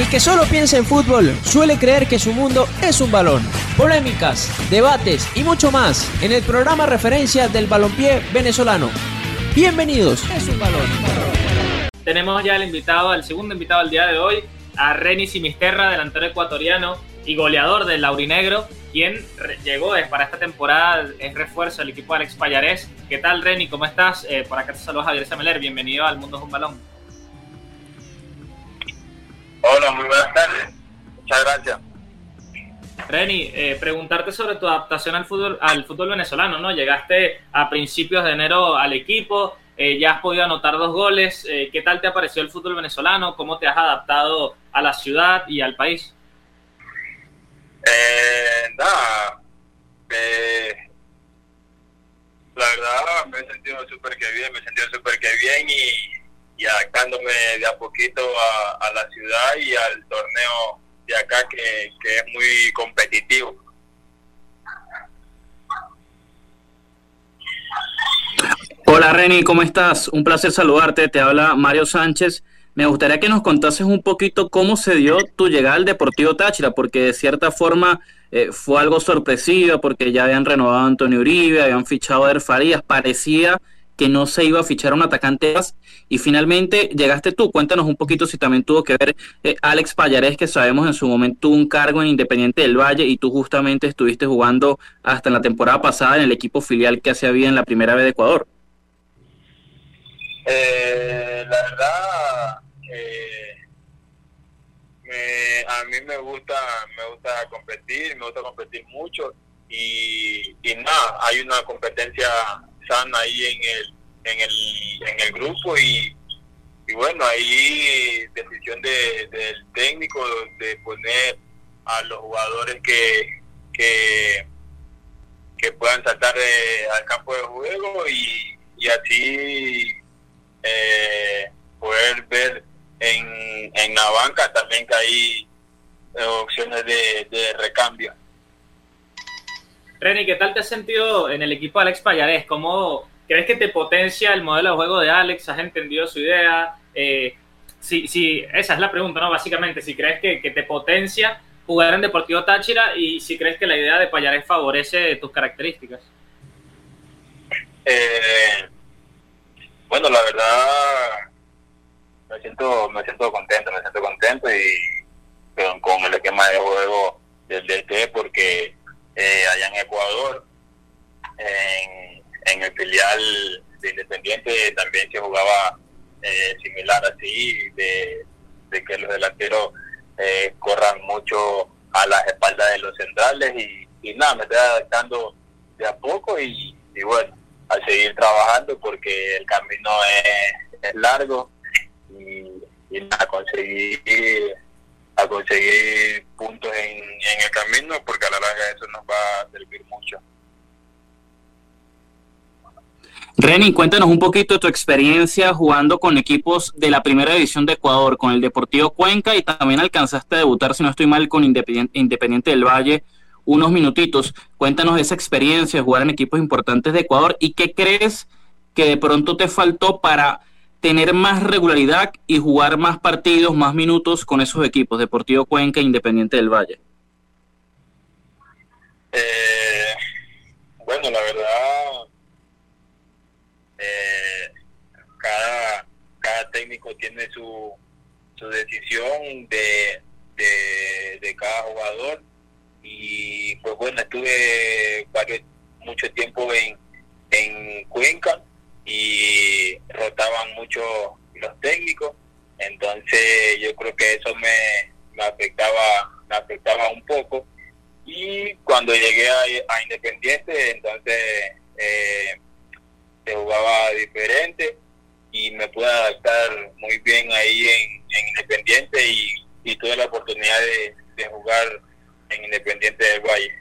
El que solo piensa en fútbol suele creer que su mundo es un balón. Polémicas, debates y mucho más en el programa referencia del balompié venezolano. Bienvenidos, es un balón. Tenemos ya el invitado, el segundo invitado del día de hoy, a Reni Simisterra, delantero ecuatoriano y goleador del Laurinegro, quien llegó para esta temporada, es refuerzo del equipo Alex Payarés. ¿Qué tal, Reni? ¿Cómo estás? Eh, por acá te saluda Javier Semeler, bienvenido al Mundo es un Balón. Hola, muy buenas tardes. Muchas gracias. Reni, eh, preguntarte sobre tu adaptación al fútbol, al fútbol venezolano, ¿no? Llegaste a principios de enero al equipo, eh, ya has podido anotar dos goles. Eh, ¿Qué tal te ha parecido el fútbol venezolano? ¿Cómo te has adaptado a la ciudad y al país? nada, la verdad me he sentido súper que bien, me he sentido súper que bien y y adaptándome de a poquito a, la ciudad y al torneo de acá que, es muy competitivo. Hola Reni, ¿cómo estás? Un placer saludarte, te habla Mario Sánchez. Me gustaría que nos contases un poquito cómo se dio tu llegada al Deportivo Táchira, porque de cierta forma eh, fue algo sorpresivo, porque ya habían renovado a Antonio Uribe, habían fichado a Erfarías, parecía que no se iba a fichar un atacante más y finalmente llegaste tú. Cuéntanos un poquito si también tuvo que ver eh, Alex Payarés, que sabemos en su momento tuvo un cargo en Independiente del Valle y tú justamente estuviste jugando hasta en la temporada pasada en el equipo filial que hacía bien en la primera vez de Ecuador. Eh, la verdad, eh, a mí me gusta, me gusta competir, me gusta competir mucho y nada, hay una competencia están ahí en el, en el, en el grupo y, y bueno, ahí decisión de, del técnico de poner a los jugadores que, que, que puedan saltar al campo de juego y, y así eh, poder ver en, en la banca también que hay eh, opciones de, de recambio. Reni, ¿qué tal te has sentido en el equipo de Alex Payarés? ¿Cómo crees que te potencia el modelo de juego de Alex? ¿Has entendido su idea? Eh, sí, sí, esa es la pregunta, ¿no? Básicamente, si crees que, te potencia jugar en Deportivo Táchira y si crees que la idea de Payarés favorece tus características. Eh, bueno, la verdad, me siento, me siento contento, me siento contento y con, el esquema de juego del DT porque eh, allá en Ecuador, en, en, el filial de Independiente también se jugaba eh, de, que los delanteros eh, corran mucho a las espaldas de los centrales y, nada, me estoy adaptando de a poco y, bueno, a seguir trabajando porque el camino es, largo y, y conseguir a conseguir puntos en, el camino, porque a la larga eso nos va a servir mucho. Reni, cuéntanos un poquito de tu experiencia jugando con equipos de la primera división de Ecuador, con el Deportivo Cuenca y también alcanzaste a debutar, si no estoy mal, con Independiente, del Valle unos minutitos. Cuéntanos esa experiencia jugar en equipos importantes de Ecuador y qué crees que de pronto te faltó para tener más regularidad y jugar más partidos, más minutos con esos equipos, Deportivo Cuenca e Independiente del Valle? Eh, bueno, la verdad, eh, cada, tiene su, su decisión de, de, cada jugador. Y pues bueno, estuve varios, mucho tiempo en, en Cuenca y rotaban mucho los técnicos, entonces yo creo que eso me, me afectaba me afectaba un poco. Y cuando llegué a, Independiente entonces eh, se jugaba diferente y me pude adaptar muy bien ahí en, Independiente y, tuve la oportunidad de, de jugar en Independiente del Valle.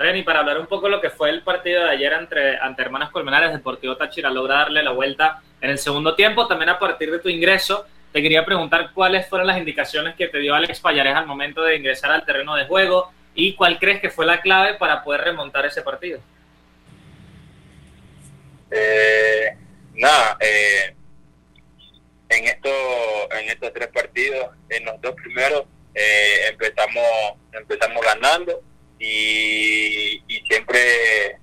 Reni, para hablar un poco de lo que fue el partido de ayer entre, ante Hermanas Colmenares, Deportivo Táchira logra darle la vuelta en el segundo tiempo. También a partir de tu ingreso, te quería preguntar cuáles fueron las indicaciones que te dio Alex Payares al momento de ingresar al terreno de juego y cuál crees que fue la clave para poder remontar ese partido. Eh, nada, eh, en, esto, en estos tres partidos, en los dos primeros eh, empezamos empezamos ganando y, y siempre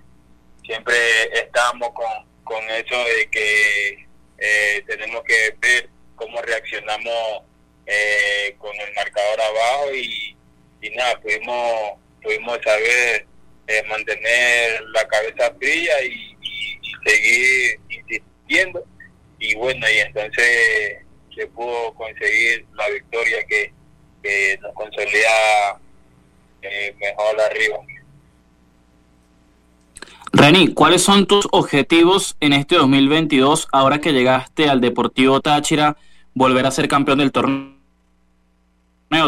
siempre estamos con, con eso de que eh, tenemos que ver cómo reaccionamos eh, con el marcador abajo y, y nada, pudimos, pudimos saber eh, mantener la cabeza fría y, y bueno, y entonces se pudo conseguir la victoria que, nos consolida mejor arriba. Reni, ¿cuáles son tus objetivos en este 2022 ahora que llegaste al Deportivo Táchira, volver a ser campeón del torneo,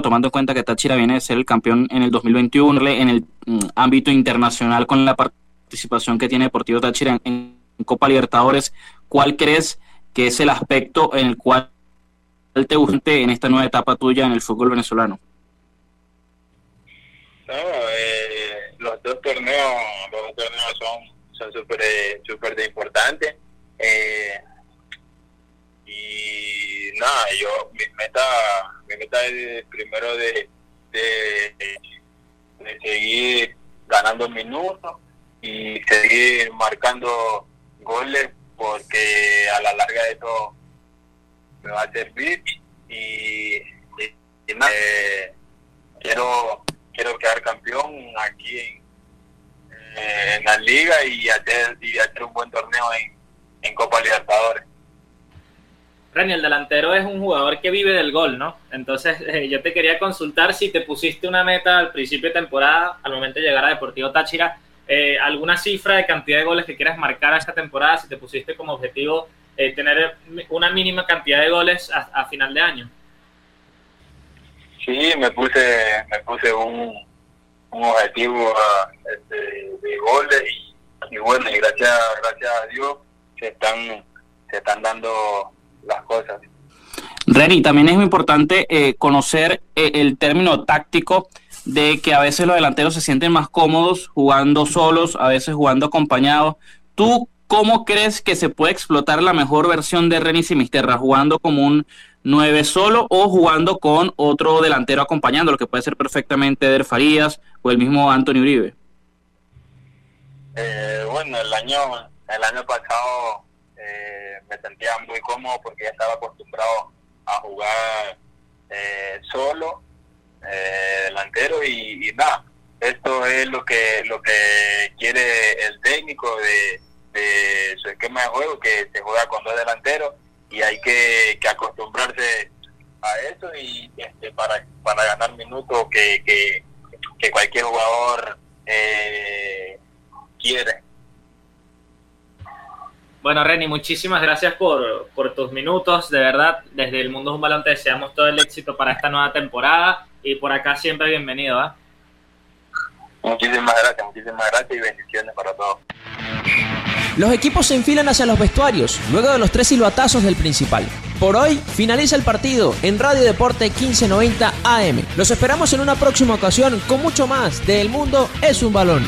tomando en cuenta que Táchira viene de ser el campeón en el 2021 en el mm, ámbito internacional con la participación que tiene Deportivo Táchira en, Copa Libertadores? ¿Cuál crees que es el aspecto en el cual te guste en esta nueva etapa tuya en el fútbol venezolano? No, eh, los dos torneos, los dos torneos son son súper super importantes. Eh, y nada, yo mi meta, mi meta es primero de, de, de seguir ganando minutos y seguir marcando goles porque a la larga de todo me va a servir y, y, eh, quiero quiero quedar campeón aquí en, eh, en la liga y hacer, y hacer un buen torneo en, en Copa Libertadores. Reni, el delantero es un jugador que vive del gol, ¿no? Entonces, eh, yo te quería consultar si te pusiste una meta al principio de temporada, al momento de llegar a Deportivo Táchira, eh, alguna cifra de cantidad de goles que quieras marcar a esta temporada, si te pusiste como objetivo tener una mínima cantidad de goles a, a final de año. Sí, me puse, me puse un, un objetivo este, de goles y, bueno, y gracias, gracias a Dios se están, se están dando las cosas. Reni, también es muy importante eh, conocer eh, el término táctico de que a veces los delanteros se sienten más cómodos jugando solos, a veces jugando acompañados. ¿Tú cómo crees que se puede explotar la mejor versión de Reni Simisterra? ¿Jugando como un 9 solo o jugando con otro delantero acompañando, lo que puede ser perfectamente Eder Farías o el mismo Antonio Uribe? Eh, bueno, el año, el año pasado eh, me sentía muy cómodo porque ya estaba acostumbrado a jugar eh, solo, delantero y, nada. Esto es lo que lo que quiere el técnico de, de su esquema de juego, que se juega con dos delanteros y hay que, acostumbrarse a eso y este, para, para ganar minutos que, que, cualquier jugador eh, quiere. Bueno, Reni, muchísimas gracias por, por tus minutos. De verdad, desde el Mundo de un Balón te deseamos todo el éxito para esta nueva temporada y por acá siempre bienvenido. ¿ah? Muchísimas gracias, muchísimas gracias y bendiciones para todos. Los equipos se enfilan hacia los vestuarios, luego de los tres silbatazos del principal. Por hoy finaliza el partido en Radio Deporte 1590 AM. Los esperamos en una próxima ocasión con mucho más de El Mundo es un balón.